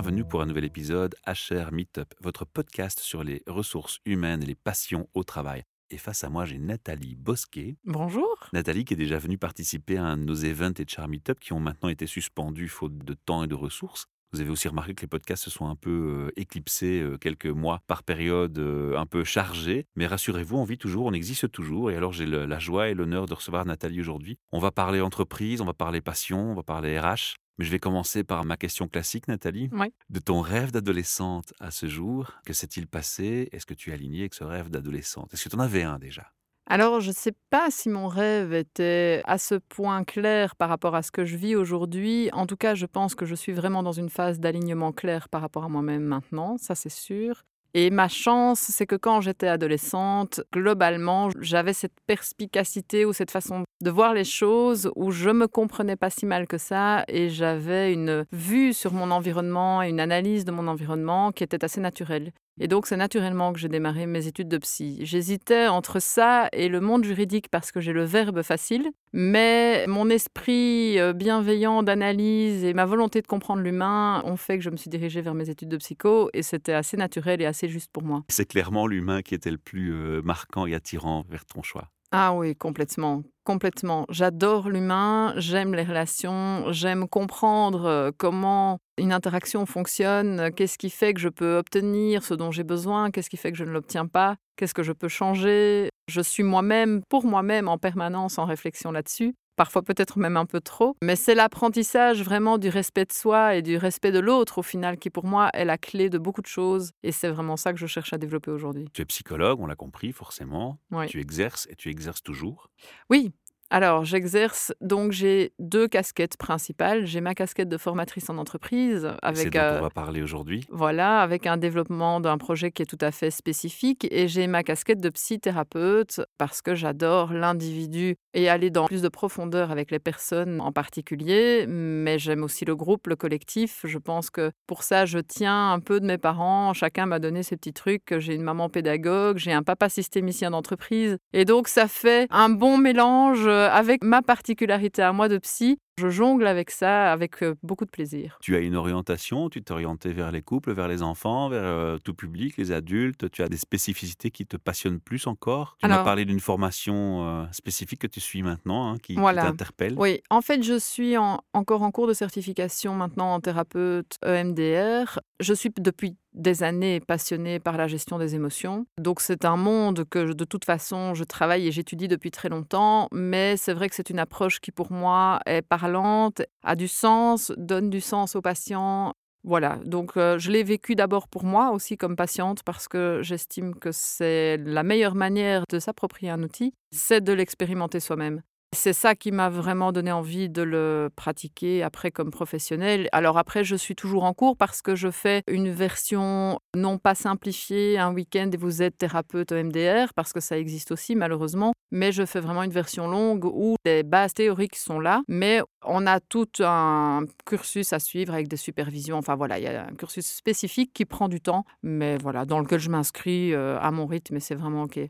Bienvenue pour un nouvel épisode HR Meetup, votre podcast sur les ressources humaines et les passions au travail. Et face à moi, j'ai Nathalie Bosquet. Bonjour. Nathalie qui est déjà venue participer à un de nos events HR Meetup qui ont maintenant été suspendus faute de temps et de ressources. Vous avez aussi remarqué que les podcasts se sont un peu euh, éclipsés euh, quelques mois par période euh, un peu chargée. Mais rassurez-vous, on vit toujours, on existe toujours. Et alors j'ai la joie et l'honneur de recevoir Nathalie aujourd'hui. On va parler entreprise, on va parler passion, on va parler RH. Mais je vais commencer par ma question classique, Nathalie. Oui. De ton rêve d'adolescente à ce jour, que s'est-il passé? Est-ce que tu es alignée avec ce rêve d'adolescente? Est-ce que tu en avais un déjà? Alors, je ne sais pas si mon rêve était à ce point clair par rapport à ce que je vis aujourd'hui. En tout cas, je pense que je suis vraiment dans une phase d'alignement clair par rapport à moi-même maintenant, ça c'est sûr. Et ma chance, c'est que quand j'étais adolescente, globalement, j'avais cette perspicacité ou cette façon de voir les choses où je me comprenais pas si mal que ça et j'avais une vue sur mon environnement et une analyse de mon environnement qui était assez naturelle. Et donc, c'est naturellement que j'ai démarré mes études de psy. J'hésitais entre ça et le monde juridique parce que j'ai le verbe facile, mais mon esprit euh, bienveillant d'analyse et ma volonté de comprendre l'humain ont fait que je me suis dirigée vers mes études de psycho et c'était assez naturel et assez juste pour moi. C'est clairement l'humain qui était le plus euh, marquant et attirant vers ton choix. Ah oui, complètement, complètement. J'adore l'humain, j'aime les relations, j'aime comprendre euh, comment une interaction fonctionne, euh, qu'est-ce qui fait que je peux obtenir ce dont j'ai besoin, qu'est-ce qui fait que je ne l'obtiens pas, qu'est-ce que je peux changer. Je suis moi-même, pour moi-même, en permanence en réflexion là-dessus. Parfois peut-être même un peu trop, mais c'est l'apprentissage vraiment du respect de soi et du respect de l'autre au final qui pour moi est la clé de beaucoup de choses et c'est vraiment ça que je cherche à développer aujourd'hui. Tu es psychologue, on l'a compris forcément. Oui. Tu exerces et tu exerces toujours. Oui, alors j'exerce, donc j'ai deux casquettes principales. J'ai ma casquette de formatrice en entreprise avec, dont euh, on va parler aujourd'hui. voilà, avec un développement d'un projet qui est tout à fait spécifique. Et j'ai ma casquette de psychothérapeute parce que j'adore l'individu et aller dans plus de profondeur avec les personnes en particulier. Mais j'aime aussi le groupe, le collectif. Je pense que pour ça, je tiens un peu de mes parents. Chacun m'a donné ses petits trucs. J'ai une maman pédagogue, j'ai un papa systémicien d'entreprise. Et donc, ça fait un bon mélange euh, avec ma particularité à moi de psy. Je jongle avec ça avec euh, beaucoup de plaisir. Tu as une orientation, tu t'es orienté vers les couples, vers les enfants, vers euh, tout public, les adultes. Tu as des spécificités qui te passionnent plus encore? Tu m'as parlé d'une formation euh, spécifique que tu suis maintenant, hein, qui, t'interpelle. Oui, en fait, je suis en- encore en cours de certification maintenant en thérapeute EMDR. Je suis depuis des années passionnée par la gestion des émotions. Donc c'est un monde que je- de toute façon je travaille et j'étudie depuis très longtemps, mais c'est vrai que c'est une approche qui pour moi est parlante, a du sens, donne du sens aux patients. Voilà, donc je l'ai vécu d'abord pour moi aussi comme patiente parce que j'estime que c'est la meilleure manière de s'approprier un outil, c'est de l'expérimenter soi-même. C'est ça qui m'a vraiment donné envie de le pratiquer après comme professionnel. Alors après, je suis toujours en cours parce que je fais une version non pas simplifiée, un week-end et vous êtes thérapeute EMDR, parce que ça existe aussi malheureusement, mais je fais vraiment une version longue où les bases théoriques sont là, mais on a tout un cursus à suivre avec des supervisions. Enfin voilà, il y a un cursus spécifique qui prend du temps, mais voilà, dans lequel je m'inscris euh, à mon rythme et c'est vraiment OK.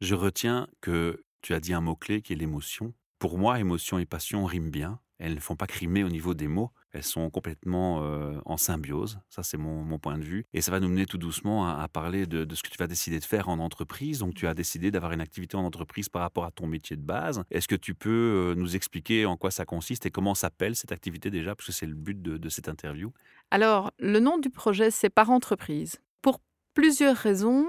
Je retiens que tu as dit un mot-clé qui est l'émotion. Pour moi, émotion et passion riment bien. Elles ne font pas crimer au niveau des mots. Elles sont complètement euh, en symbiose. Ça, c'est mon, point de vue. Et ça va nous mener tout doucement à, parler de, de ce que tu vas décider de faire en entreprise. Donc, tu as décidé d'avoir une activité en entreprise par rapport à ton métier de base. Est-ce que tu peux euh, nous expliquer en quoi ça consiste et comment s'appelle cette activité déjà? Parce que c'est le but de, de cette interview. Alors, le nom du projet, c'est Par entreprise. Pour plusieurs raisons.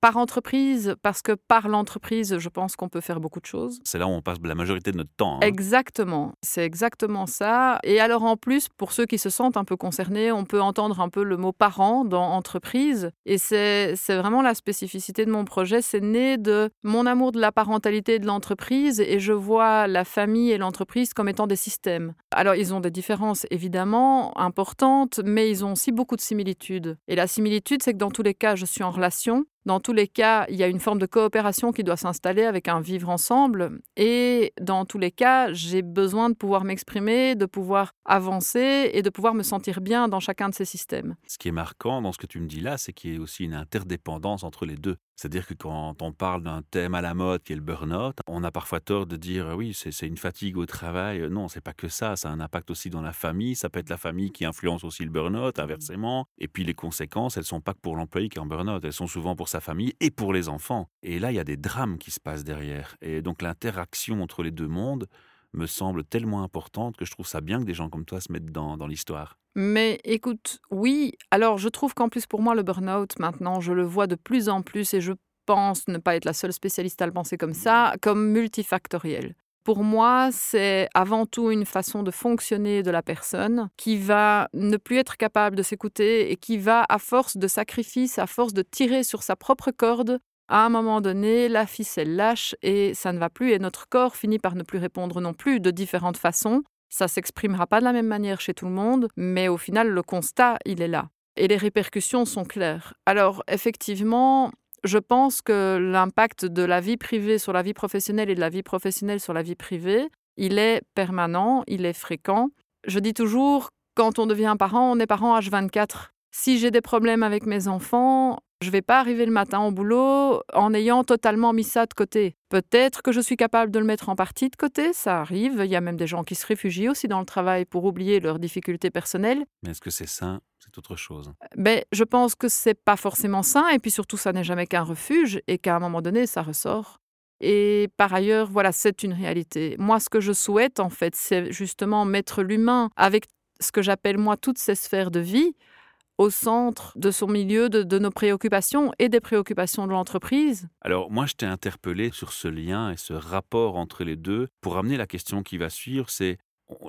Par entreprise, parce que par l'entreprise, je pense qu'on peut faire beaucoup de choses. C'est là où on passe la majorité de notre temps. hein. Exactement, c'est exactement ça. Et alors en plus, pour ceux qui se sentent un peu concernés, on peut entendre un peu le mot parent dans entreprise. Et c'est c'est vraiment la spécificité de mon projet. C'est né de mon amour de la parentalité et de l'entreprise. Et je vois la famille et l'entreprise comme étant des systèmes. Alors ils ont des différences évidemment importantes, mais ils ont aussi beaucoup de similitudes. Et la similitude, c'est que dans tous les cas, je suis en relation. Dans tous les cas, il y a une forme de coopération qui doit s'installer avec un vivre ensemble. Et dans tous les cas, j'ai besoin de pouvoir m'exprimer, de pouvoir avancer et de pouvoir me sentir bien dans chacun de ces systèmes. Ce qui est marquant dans ce que tu me dis là, c'est qu'il y a aussi une interdépendance entre les deux. C'est-à-dire que quand on parle d'un thème à la mode qui est le burn-out, on a parfois tort de dire oui, c'est une fatigue au travail. Non, c'est pas que ça. Ça a un impact aussi dans la famille. Ça peut être la famille qui influence aussi le burn-out, inversement. Et puis les conséquences, elles sont pas que pour l'employé qui est en burn-out. Elles sont souvent pour sa famille et pour les enfants. Et là, il y a des drames qui se passent derrière. Et donc l'interaction entre les deux mondes me semble tellement importante que je trouve ça bien que des gens comme toi se mettent dans, dans l'histoire. Mais écoute, oui, alors je trouve qu'en plus pour moi le burn-out maintenant, je le vois de plus en plus et je pense ne pas être la seule spécialiste à le penser comme ça, comme multifactoriel. Pour moi, c'est avant tout une façon de fonctionner de la personne qui va ne plus être capable de s'écouter et qui va, à force de sacrifice, à force de tirer sur sa propre corde, à un moment donné, la ficelle lâche et ça ne va plus et notre corps finit par ne plus répondre non plus de différentes façons. Ça s'exprimera pas de la même manière chez tout le monde, mais au final, le constat, il est là. Et les répercussions sont claires. Alors, effectivement, je pense que l'impact de la vie privée sur la vie professionnelle et de la vie professionnelle sur la vie privée, il est permanent, il est fréquent. Je dis toujours, quand on devient parent, on est parent H24. Si j'ai des problèmes avec mes enfants, je ne vais pas arriver le matin au boulot en ayant totalement mis ça de côté. Peut-être que je suis capable de le mettre en partie de côté, ça arrive. Il y a même des gens qui se réfugient aussi dans le travail pour oublier leurs difficultés personnelles. Mais est-ce que c'est sain? C'est autre chose. Ben, je pense que c'est pas forcément sain et puis surtout ça n'est jamais qu'un refuge et qu'à un moment donné ça ressort. Et par ailleurs, voilà, c'est une réalité. Moi, ce que je souhaite, en fait, c'est justement mettre l'humain avec ce que j'appelle, moi, toutes ces sphères de vie, au centre de son milieu, de, nos préoccupations et des préoccupations de l'entreprise. Alors moi, je t'ai interpellé sur ce lien et ce rapport entre les deux pour amener la question qui va suivre, c'est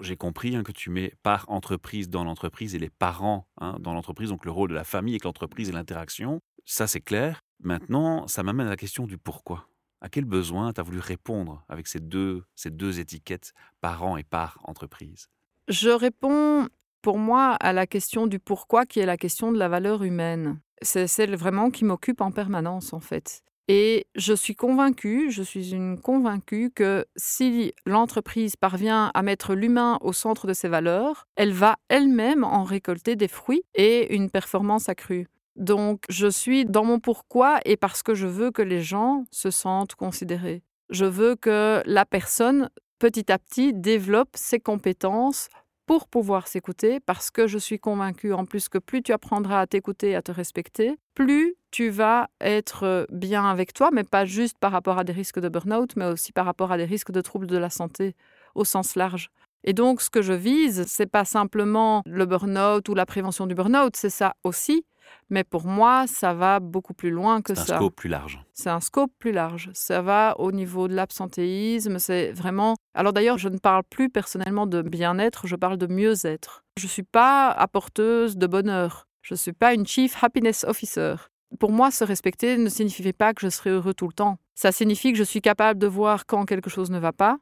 j'ai compris hein, que tu mets par entreprise dans l'entreprise et les parents hein, dans l'entreprise, donc le rôle de la famille avec l'entreprise et l'interaction. Ça, c'est clair. Maintenant, ça m'amène à la question du pourquoi. À quel besoin tu as voulu répondre avec ces deux, ces deux étiquettes, parents et par entreprise? Je réponds pour moi à la question du pourquoi qui est la question de la valeur humaine. C'est celle vraiment qui m'occupe en permanence en fait. Et je suis convaincue, je suis une convaincue que si l'entreprise parvient à mettre l'humain au centre de ses valeurs, elle va elle-même en récolter des fruits et une performance accrue. Donc je suis dans mon pourquoi et parce que je veux que les gens se sentent considérés. Je veux que la personne petit à petit développe ses compétences pour pouvoir s'écouter, parce que je suis convaincue en plus que plus tu apprendras à t'écouter et à te respecter, plus tu vas être euh, bien avec toi, mais pas juste par rapport à des risques de burn-out, mais aussi par rapport à des risques de troubles de la santé au sens large. Et donc, ce que je vise, c'est pas simplement le burn-out ou la prévention du burn-out, c'est ça aussi, mais pour moi, ça va beaucoup plus loin que ça. C'est un scope plus large. C'est un scope plus large. Ça va au niveau de l'absentéisme. C'est vraiment. Alors d'ailleurs, je ne parle plus personnellement de bien-être, je parle de mieux-être. Je ne suis pas apporteuse de bonheur. Je ne suis pas une Chief Happiness Officer. Pour moi, se respecter ne signifie pas que je serai heureux tout le temps. Ça signifie que je suis capable de voir quand quelque chose ne va pas,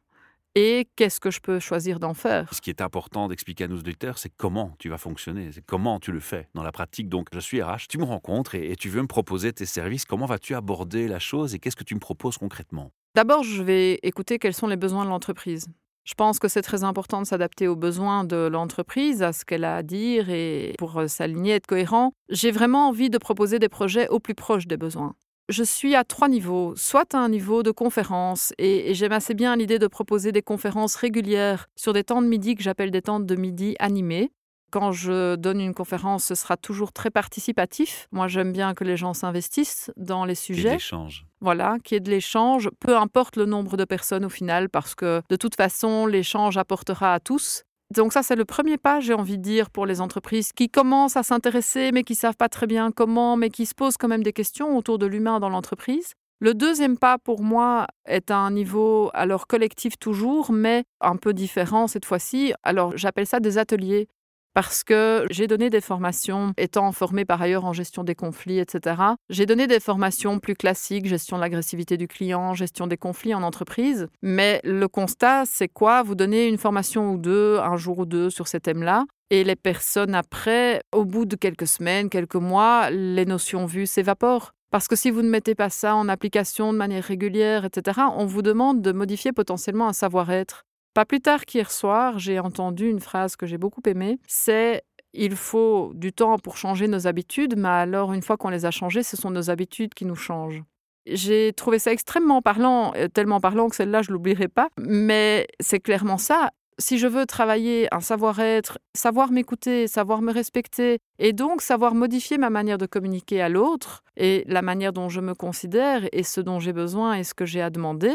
et qu'est-ce que je peux choisir d'en faire? Ce qui est important d'expliquer à nos auditeurs, c'est comment tu vas fonctionner, c'est comment tu le fais dans la pratique. Donc, je suis RH, tu me rencontres et, tu veux me proposer tes services. Comment vas-tu aborder la chose et qu'est-ce que tu me proposes concrètement? D'abord, je vais écouter quels sont les besoins de l'entreprise. Je pense que c'est très important de s'adapter aux besoins de l'entreprise, à ce qu'elle a à dire et pour euh, s'aligner, être cohérent. J'ai vraiment envie de proposer des projets au plus proche des besoins je suis à trois niveaux. Soit à un niveau de conférence, et, j'aime assez bien l'idée de proposer des conférences régulières sur des temps de midi que j'appelle des temps de midi animés. Quand je donne une conférence, ce sera toujours très participatif. Moi, j'aime bien que les gens s'investissent dans les sujets. De l'échange. Voilà, qu'il y ait de l'échange, peu importe le nombre de personnes au final, parce que de toute façon, l'échange apportera à tous. Donc ça, c'est le premier pas, j'ai envie de dire, pour les entreprises qui commencent à s'intéresser, mais qui ne savent pas très bien comment, mais qui se posent quand même des questions autour de l'humain dans l'entreprise. Le deuxième pas, pour moi, est à un niveau, alors collectif toujours, mais un peu différent cette fois-ci. Alors j'appelle ça des ateliers parce que j'ai donné des formations, étant formée par ailleurs en gestion des conflits, etc. J'ai donné des formations plus classiques, gestion de l'agressivité du client, gestion des conflits en entreprise. Mais le constat, c'est quoi? Vous donnez une formation ou deux, un jour ou deux sur ces thèmes-là. Et les personnes après, au bout de quelques semaines, quelques mois, les notions vues s'évaporent. Parce que si vous ne mettez pas ça en application de manière régulière, etc., on vous demande de modifier potentiellement un savoir-être. Pas plus tard qu'hier soir, j'ai entendu une phrase que j'ai beaucoup aimée, c'est il faut du temps pour changer nos habitudes, mais alors une fois qu'on les a changées, ce sont nos habitudes qui nous changent. J'ai trouvé ça extrêmement parlant, euh, tellement parlant que celle-là, je l'oublierai pas. Mais c'est clairement ça. Si je veux travailler un savoir-être, savoir m'écouter, savoir me respecter, et donc savoir modifier ma manière de communiquer à l'autre, et la manière dont je me considère, et ce dont j'ai besoin, et ce que j'ai à demander,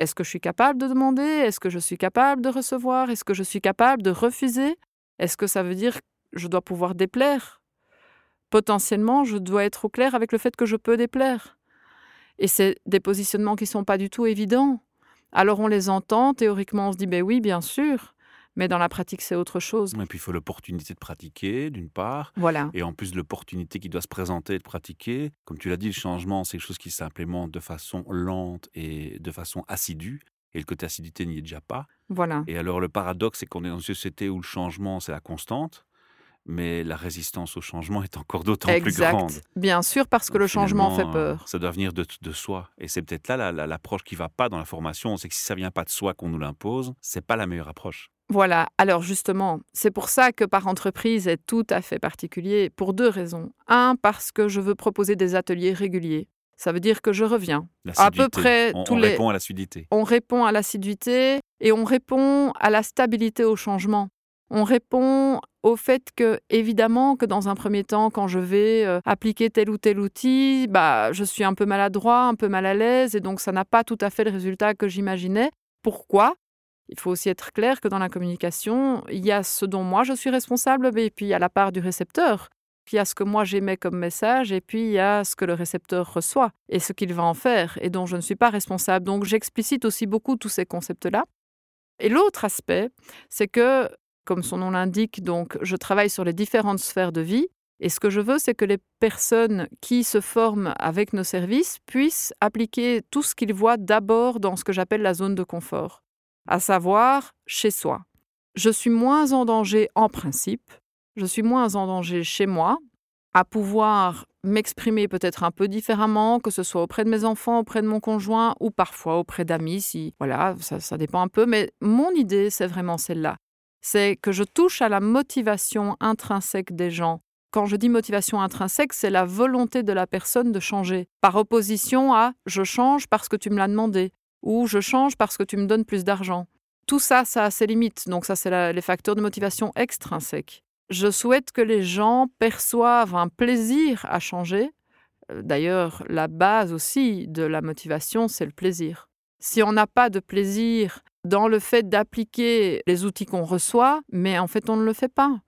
est-ce que je suis capable de demander? Est-ce que je suis capable de recevoir? Est-ce que je suis capable de refuser? Est-ce que ça veut dire que je dois pouvoir déplaire? Potentiellement, je dois être au clair avec le fait que je peux déplaire. Et c'est des positionnements qui ne sont pas du tout évidents. Alors on les entend, théoriquement on se dit ben oui, bien sûr, mais dans la pratique c'est autre chose. Et puis il faut l'opportunité de pratiquer, d'une part. Voilà. Et en plus l'opportunité qui doit se présenter de pratiquer. Comme tu l'as dit, le changement c'est quelque chose qui s'implémente de façon lente et de façon assidue. Et le côté acidité n'y est déjà pas. Voilà. Et alors le paradoxe c'est qu'on est dans une société où le changement c'est la constante mais la résistance au changement est encore d'autant plus grande. Bien sûr, parce que le changement fait peur. Ça doit venir de, soi. Et c'est peut-être là l'approche qui va pas dans la formation. C'est que si ça vient pas de soi qu'on nous l'impose, c'est pas la meilleure approche. Voilà. Alors justement, c'est pour ça que par entreprise est tout à fait particulier, pour deux raisons. Un, parce que je veux proposer des ateliers réguliers. Ça veut dire que je reviens. À peu près on, tous on les. répond à l'assiduité. On répond à l'assiduité et on répond à la stabilité au changement. On répond au fait que, évidemment, que dans un premier temps, quand je vais euh, appliquer tel ou tel outil, bah, je suis un peu maladroit, un peu mal à l'aise, et donc ça n'a pas tout à fait le résultat que j'imaginais. Pourquoi? Il faut aussi être clair que dans la communication, il y a ce dont moi je suis responsable, et puis il y a la part du récepteur. Puis il y a ce que moi j'émets comme message, et puis il y a ce que le récepteur reçoit, et ce qu'il va en faire, et dont je ne suis pas responsable. Donc j'explicite aussi beaucoup tous ces concepts-là. Et l'autre aspect, c'est que comme son nom l'indique, donc je travaille sur les différentes sphères de vie. Et ce que je veux, c'est que les personnes qui se forment avec nos services puissent appliquer tout ce qu'ils voient d'abord dans ce que j'appelle la zone de confort, à savoir chez soi. Je suis moins en danger en principe, je suis moins en danger chez moi, à pouvoir m'exprimer peut-être un peu différemment, que ce soit auprès de mes enfants, auprès de mon conjoint ou parfois auprès d'amis, si voilà, ça, ça dépend un peu. Mais mon idée, c'est vraiment celle-là c'est que je touche à la motivation intrinsèque des gens. Quand je dis motivation intrinsèque, c'est la volonté de la personne de changer, par opposition à je change parce que tu me l'as demandé, ou je change parce que tu me donnes plus d'argent. Tout ça, ça a ses limites, donc ça, c'est les facteurs de motivation extrinsèques. Je souhaite que les gens perçoivent un plaisir à changer. Euh, d'ailleurs, la base aussi de la motivation, c'est le plaisir. Si on n'a pas de plaisir dans le fait d'appliquer les outils qu'on reçoit, mais en fait on ne le fait pas.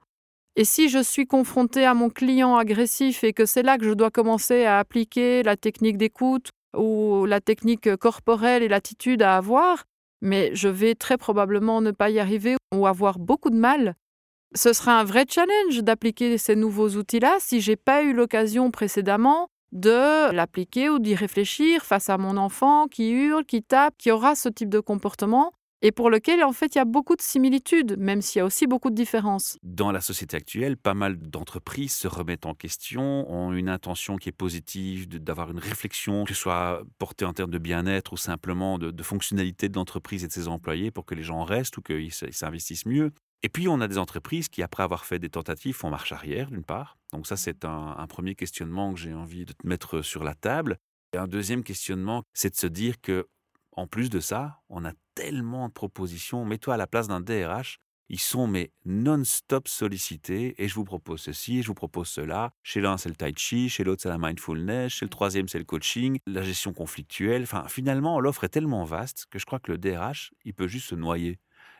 Et si je suis confronté à mon client agressif et que c'est là que je dois commencer à appliquer la technique d'écoute ou la technique corporelle et l'attitude à avoir, mais je vais très probablement ne pas y arriver ou avoir beaucoup de mal. Ce sera un vrai challenge d'appliquer ces nouveaux outils-là si j'ai pas eu l'occasion précédemment de l'appliquer ou d'y réfléchir face à mon enfant qui hurle, qui tape, qui aura ce type de comportement et pour lequel en fait il y a beaucoup de similitudes, même s'il y a aussi beaucoup de différences. Dans la société actuelle, pas mal d'entreprises se remettent en question, ont une intention qui est positive, d'avoir une réflexion, que ce soit portée en termes de bien-être ou simplement de, fonctionnalité de l'entreprise et de ses employés pour que les gens restent ou qu'ils s'investissent mieux. Et puis, on a des entreprises qui, après avoir fait des tentatives, font marche arrière, d'une part. Donc ça, c'est un, un premier questionnement que j'ai envie de te mettre sur la table. Et un deuxième questionnement, c'est de se dire que en plus de ça, on a tellement de propositions. Mets-toi à la place d'un DRH. Ils sont mais non-stop sollicités et je vous propose ceci et je vous propose cela. Chez l'un c'est le tai chi, chez l'autre c'est la mindfulness, chez le troisième c'est le coaching, la gestion conflictuelle. Enfin finalement l'offre est tellement vaste que je crois que le DRH il peut juste se noyer.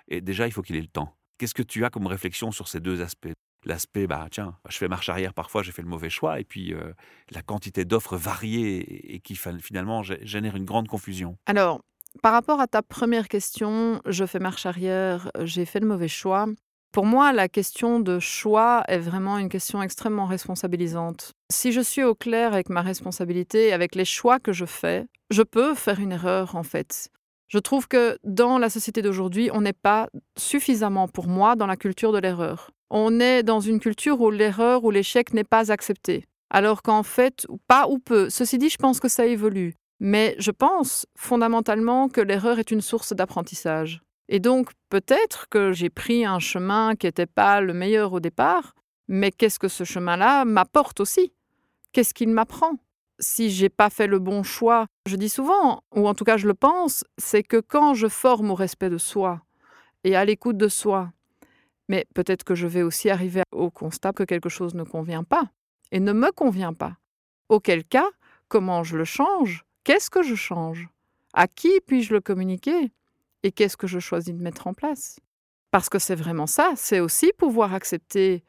Et déjà il faut qu'il ait le temps. Qu'est-ce que tu as comme réflexion sur ces deux aspects? L'aspect, bah tiens, je fais marche arrière parfois, j'ai fait le mauvais choix, et puis euh, la quantité d'offres variées et qui finalement génère une grande confusion. Alors, par rapport à ta première question, je fais marche arrière, j'ai fait le mauvais choix. Pour moi, la question de choix est vraiment une question extrêmement responsabilisante. Si je suis au clair avec ma responsabilité, avec les choix que je fais, je peux faire une erreur en fait. Je trouve que dans la société d'aujourd'hui, on n'est pas suffisamment pour moi dans la culture de l'erreur. On est dans une culture où l'erreur ou l'échec n'est pas accepté. Alors qu'en fait, pas ou peu. Ceci dit, je pense que ça évolue. Mais je pense fondamentalement que l'erreur est une source d'apprentissage. Et donc peut-être que j'ai pris un chemin qui n'était pas le meilleur au départ, mais qu'est-ce que ce chemin-là m'apporte aussi? Qu'est-ce qu'il m'apprend? Si j'ai pas fait le bon choix. Je dis souvent, ou en tout cas je le pense, c'est que quand je forme au respect de soi et à l'écoute de soi, mais peut-être que je vais aussi arriver au constat que quelque chose ne convient pas et ne me convient pas. Auquel cas, comment je le change? Qu'est-ce que je change? À qui puis-je le communiquer? Et qu'est-ce que je choisis de mettre en place? Parce que c'est vraiment ça, c'est aussi pouvoir accepter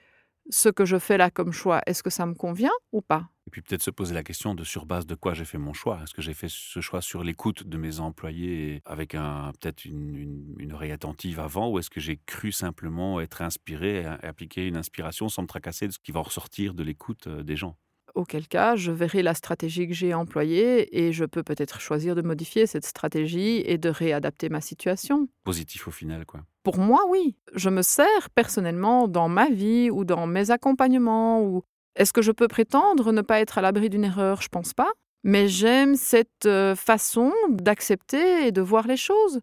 ce que je fais là comme choix. Est-ce que ça me convient ou pas? Et puis peut-être se poser la question de sur base de quoi j'ai fait mon choix. Est-ce que j'ai fait ce choix sur l'écoute de mes employés avec un, peut-être une, une, oreille attentive avant ou est-ce que j'ai cru simplement être inspiré et appliquer une inspiration sans me tracasser de ce qui va ressortir de l'écoute euh, des gens? Auquel cas je verrai la stratégie que j'ai employée et je peux peut-être choisir de modifier cette stratégie et de réadapter ma situation. Positif au final, quoi. Pour moi, oui. Je me sers personnellement dans ma vie ou dans mes accompagnements ou est-ce que je peux prétendre ne pas être à l'abri d'une erreur? Je pense pas. Mais j'aime cette euh, façon d'accepter et de voir les choses.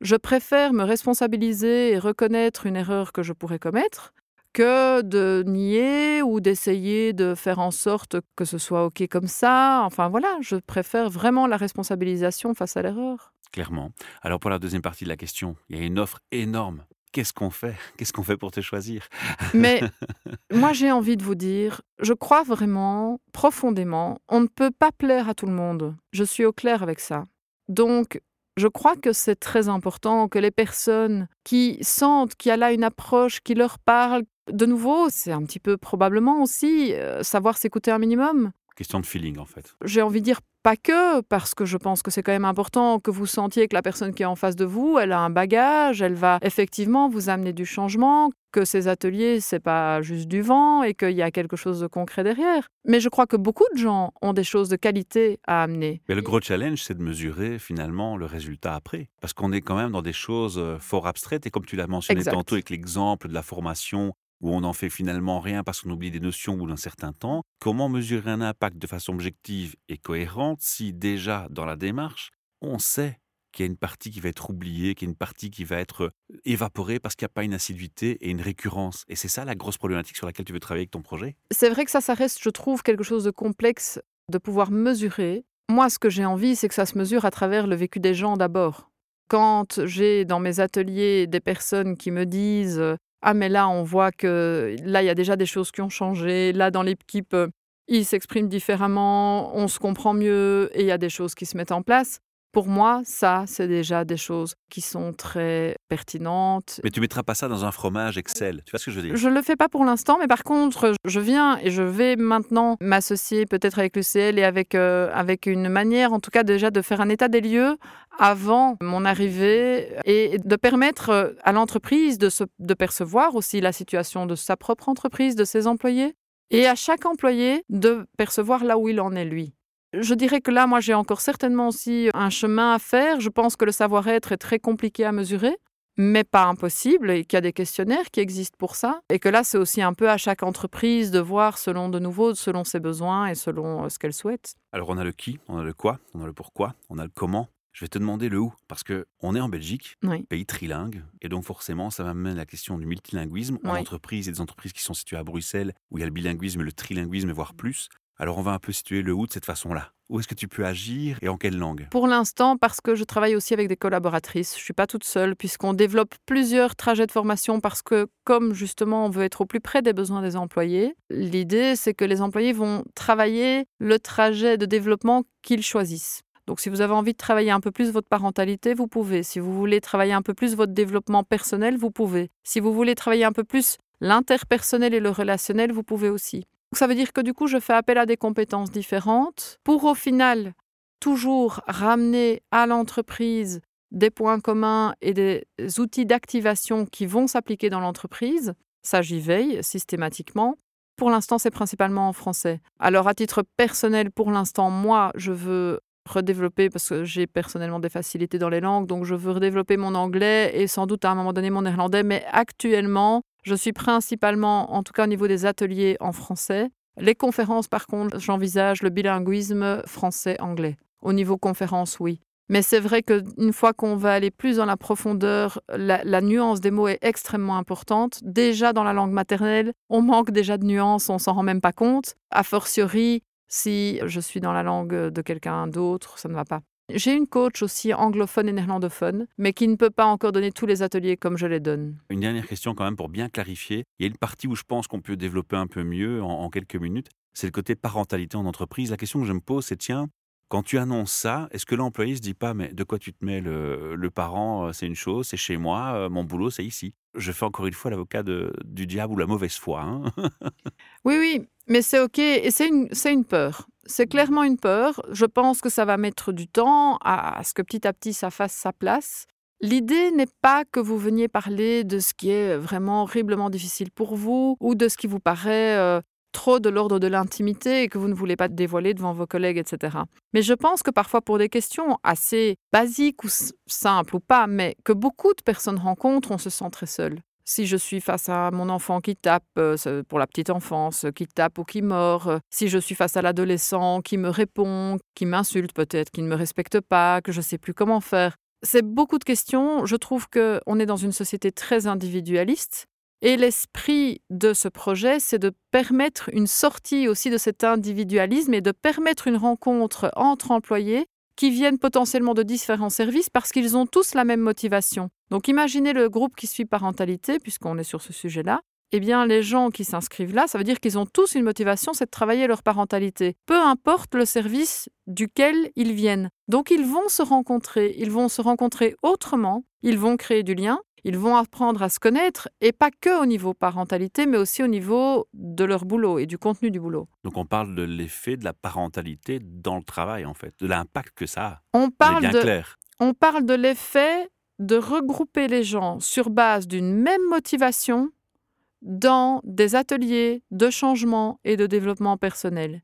Je préfère me responsabiliser et reconnaître une erreur que je pourrais commettre que de nier ou d'essayer de faire en sorte que ce soit OK comme ça. Enfin voilà, je préfère vraiment la responsabilisation face à l'erreur. Clairement. Alors pour la deuxième partie de la question, il y a une offre énorme qu'est-ce qu'on fait? Qu'est-ce qu'on fait pour te choisir? Mais moi, j'ai envie de vous dire, je crois vraiment, profondément, on ne peut pas plaire à tout le monde. Je suis au clair avec ça. Donc, je crois que c'est très important que les personnes qui sentent qu'il y a là une approche qui leur parle, de nouveau, c'est un petit peu probablement aussi euh, savoir s'écouter un minimum. Question de feeling en fait. J'ai envie de dire pas que, parce que je pense que c'est quand même important que vous sentiez que la personne qui est en face de vous, elle a un bagage, elle va effectivement vous amener du changement, que ces ateliers, c'est pas juste du vent et qu'il y a quelque chose de concret derrière. Mais je crois que beaucoup de gens ont des choses de qualité à amener. Mais le gros challenge, c'est de mesurer finalement le résultat après. Parce qu'on est quand même dans des choses euh, fort abstraites et comme tu l'as mentionné tantôt avec l'exemple de la formation où on n'en fait finalement rien parce qu'on oublie des notions bout d'un certain temps, comment mesurer un impact de façon objective et cohérente si déjà dans la démarche, on sait qu'il y a une partie qui va être oubliée, qu'il y a une partie qui va être euh, évaporée parce qu'il n'y a pas une assiduité et une récurrence? Et c'est ça la grosse problématique sur laquelle tu veux travailler avec ton projet? C'est vrai que ça, ça reste, je trouve, quelque chose de complexe de pouvoir mesurer. Moi, ce que j'ai envie, c'est que ça se mesure à travers le vécu des gens d'abord. Quand j'ai dans mes ateliers des personnes qui me disent euh, ah, mais là, on voit que là, il y a déjà des choses qui ont changé. Là, dans l'équipe, euh, ils s'expriment différemment, on se comprend mieux et il y a des choses qui se mettent en place. Pour moi, ça, c'est déjà des choses qui sont très pertinentes. Mais tu mettras pas ça dans un fromage Excel, tu vois ce que je veux dire? Je ne le fais pas pour l'instant, mais par contre, je viens et je vais maintenant m'associer peut-être avec le CL et avec, euh, avec une manière, en tout cas déjà, de faire un état des lieux avant mon arrivée et de permettre euh, à l'entreprise de, de percevoir aussi la situation de sa propre entreprise, de ses employés, et à chaque employé de percevoir là où il en est lui. Je dirais que là, moi, j'ai encore certainement aussi un chemin à faire. Je pense que le savoir-être est très compliqué à mesurer, mais pas impossible, et qu'il y a des questionnaires qui existent pour ça. Et que là, c'est aussi un peu à chaque entreprise de voir selon de nouveau, selon ses besoins et selon euh, ce qu'elle souhaite. Alors, on a le qui, on a le quoi, on a le pourquoi, on a le comment. Je vais te demander le où, parce que on est en Belgique, pays trilingue, et donc forcément, ça m'amène à la question du multilinguisme. En entreprise, il y a des entreprises qui sont situées à Bruxelles, où il y a le bilinguisme et le trilinguisme, voire plus. Alors on va un peu situer le où de cette façon-là. Où est-ce que tu peux agir et en quelle langue? Pour l'instant, parce que je travaille aussi avec des collaboratrices, je ne suis pas toute seule, puisqu'on développe plusieurs trajets de formation, parce que comme justement on veut être au plus près des besoins des employés, l'idée c'est que les employés vont travailler le trajet de développement qu'ils choisissent. Donc si vous avez envie de travailler un peu plus votre parentalité, vous pouvez. Si vous voulez travailler un peu plus votre développement personnel, vous pouvez. Si vous voulez travailler un peu plus l'interpersonnel et le relationnel, vous pouvez aussi. Ça veut dire que du coup, je fais appel à des compétences différentes pour au final toujours ramener à l'entreprise des points communs et des outils d'activation qui vont s'appliquer dans l'entreprise. Ça, j'y veille systématiquement. Pour l'instant, c'est principalement en français. Alors, à titre personnel, pour l'instant, moi, je veux redévelopper, parce que j'ai personnellement des facilités dans les langues, donc je veux redévelopper mon anglais et sans doute à un moment donné mon néerlandais, mais actuellement, je suis principalement, en tout cas au niveau des ateliers, en français. Les conférences, par contre, j'envisage le bilinguisme français-anglais. Au niveau conférence, oui. Mais c'est vrai qu'une fois qu'on va aller plus dans la profondeur, la, nuance des mots est extrêmement importante. Déjà dans la langue maternelle, on manque déjà de nuances, on s'en rend même pas compte. A fortiori, Si je suis dans la langue de quelqu'un d'autre, ça ne va pas. J'ai une coach aussi anglophone et néerlandophone, mais qui ne peut pas encore donner tous les ateliers comme je les donne. Une dernière question quand même pour bien clarifier. Il y a une partie où je pense qu'on peut développer un peu mieux en, en quelques minutes. C'est le côté parentalité en entreprise. La question que je me pose, c'est tiens, quand tu annonces ça, est-ce que l'employé se dit pas, mais de quoi tu te mets le, parent, euh, c'est une chose, c'est chez moi, euh, mon boulot, c'est ici. Je fais encore une fois l'avocat du diable ou la mauvaise foi. Hein. oui, oui, mais c'est OK. Et c'est une, une peur. C'est clairement une peur. Je pense que ça va mettre du temps à, ce que petit à petit ça fasse sa place. L'idée n'est pas que vous veniez parler de ce qui est vraiment horriblement difficile pour vous ou de ce qui vous paraît euh, trop de l'ordre de l'intimité et que vous ne voulez pas dévoiler devant vos collègues, etc. Mais je pense que parfois pour des questions assez basiques ou simples ou pas, mais que beaucoup de personnes rencontrent, on se sent très seul. Si je suis face à mon enfant qui tape euh, pour la petite enfance, qui tape ou qui mord, euh, si je suis face à l'adolescent qui me répond, qui m'insulte peut-être, qui ne me respecte pas, que je ne sais plus comment faire, c'est beaucoup de questions. Je trouve qu'on est dans une société très individualiste et l'esprit de ce projet, c'est de permettre une sortie aussi de cet individualisme et de permettre une rencontre entre employés qui viennent potentiellement de différents services parce qu'ils ont tous la même motivation. Donc imaginez le groupe qui suit parentalité, puisqu'on est sur ce sujet-là. Eh bien, les gens qui s'inscrivent là, ça veut dire qu'ils ont tous une motivation, c'est de travailler leur parentalité, peu importe le service duquel ils viennent. Donc, ils vont se rencontrer, ils vont se rencontrer autrement, ils vont créer du lien, ils vont apprendre à se connaître, et pas que au niveau parentalité, mais aussi au niveau de leur boulot et du contenu du boulot. Donc on parle de l'effet de la parentalité dans le travail, en fait, de l'impact que ça a. On parle, de, on parle de l'effet de regrouper les gens sur base d'une même motivation dans des ateliers de changement et de développement personnel.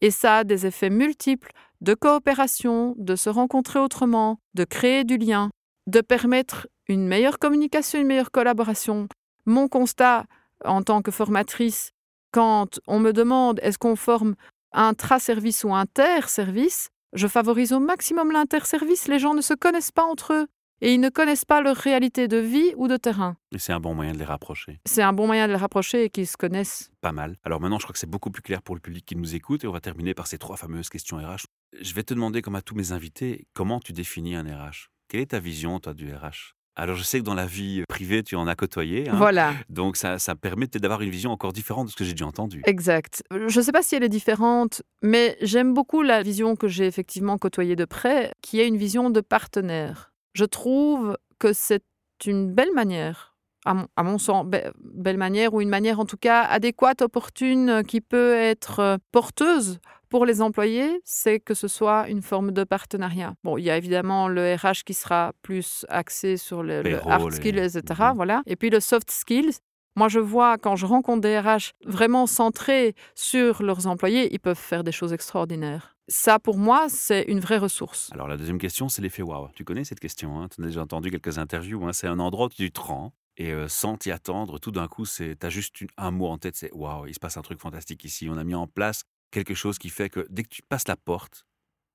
Et ça a des effets multiples de coopération, de se rencontrer autrement, de créer du lien, de permettre une meilleure communication, une meilleure collaboration. Mon constat en tant que formatrice, quand on me demande est-ce qu'on forme intra-service ou inter-service, je favorise au maximum l'inter-service. Les gens ne se connaissent pas entre eux et ils ne connaissent pas leur réalité de vie ou de terrain. Et c'est un bon moyen de les rapprocher. C'est un bon moyen de les rapprocher et qu'ils se connaissent. Pas mal. Alors maintenant, je crois que c'est beaucoup plus clair pour le public qui nous écoute et on va terminer par ces trois fameuses questions RH. Je vais te demander, comme à tous mes invités, comment tu définis un RH Quelle est ta vision, toi, du RH alors, je sais que dans la vie privée, tu en as côtoyé. Hein. voilà. Donc, ça, ça permet d'avoir une vision encore différente de ce que j'ai déjà entendu. Exact. Je ne sais pas si elle est différente, mais j'aime beaucoup la vision que j'ai effectivement côtoyée de près, qui est une vision de partenaire. Je trouve que c'est une belle manière, à mon, sens, belle manière, ou une manière en tout cas adéquate, opportune, qui peut être euh, porteuse pour les employés, c'est que ce soit une forme de partenariat. Bon, il y a évidemment le RH qui sera plus axé sur le, hard skills, etc. Mhm. Voilà. Et puis le soft skills. Moi, je vois quand je rencontre des RH vraiment centrés sur leurs employés, ils peuvent faire des choses extraordinaires. Ça, pour moi, c'est une vraie ressource. Alors, la deuxième question, c'est l'effet waouh. Tu connais cette question, hein? Tu as déjà entendu quelques interviews. Hein? C'est un endroit où tu te rends et euh, sans t'y attendre, tout d'un coup, tu as juste un mot en tête, c'est waouh, il se passe un truc fantastique ici. On a mis en place quelque chose qui fait que dès que tu passes la porte,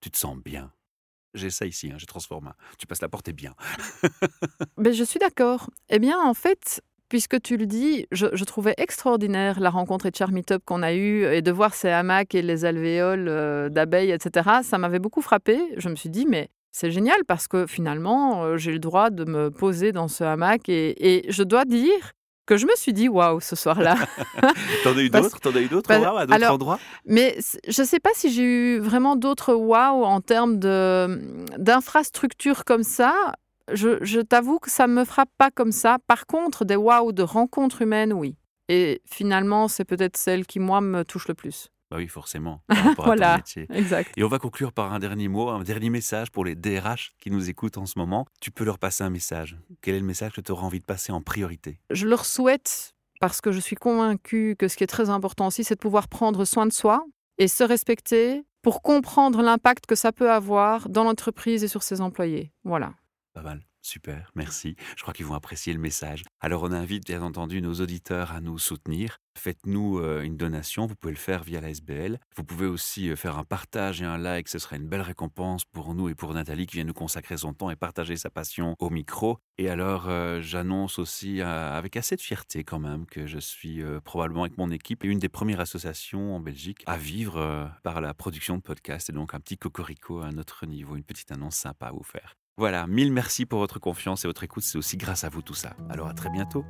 tu te sens bien. J'ai ça ici, hein, j'ai transformé. Tu passes la porte et bien. Mais je suis d'accord. Eh bien, en fait, puisque tu le dis, je, trouvais extraordinaire la rencontre et Charmy Top qu'on a eue et de voir ces hamacs et les alvéoles euh, d'abeilles, etc. Ça m'avait beaucoup frappé. Je me suis dit, mais c'est génial parce que finalement, euh, j'ai le droit de me poser dans ce hamac et, je dois dire que je me suis dit waouh ce soir-là. T'en as eu d'autres? T'en as eu d'autres waouh à d'autres endroits? Mais je ne sais pas si j'ai eu vraiment d'autres waouh en termes d'infrastructures comme ça je, t'avoue que ça ne me frappe pas comme ça. Par contre, des waouh de rencontres humaines, oui. Et finalement, c'est peut-être celle qui, moi, me touche le plus. Bah oui, forcément. voilà, exact. Et on va conclure par un dernier mot, un dernier message pour les DRH qui nous écoutent en ce moment. Tu peux leur passer un message. Quel est le message que tu auras envie de passer en priorité? Je leur souhaite, parce que je suis convaincue que ce qui est très important aussi, c'est de pouvoir prendre soin de soi et se respecter pour comprendre l'impact que ça peut avoir dans l'entreprise et sur ses employés. Voilà. Pas mal. Super, merci. Je crois qu'ils vont apprécier le message. Alors on invite bien entendu nos auditeurs à nous soutenir. Faites-nous euh, une donation, vous pouvez le faire via la SBL. Vous pouvez aussi euh, faire un partage et un like, ce serait une belle récompense pour nous et pour Nathalie qui vient nous consacrer son temps et partager sa passion au micro. Et alors euh, j'annonce aussi avec assez de fierté quand même que je suis probablement avec mon équipe une des premières associations en Belgique à vivre par la production de podcasts et donc un petit cocorico à notre niveau, une petite annonce sympa à vous faire. Voilà, mille merci pour votre confiance et votre écoute, c'est aussi grâce à vous tout ça. Alors à très bientôt.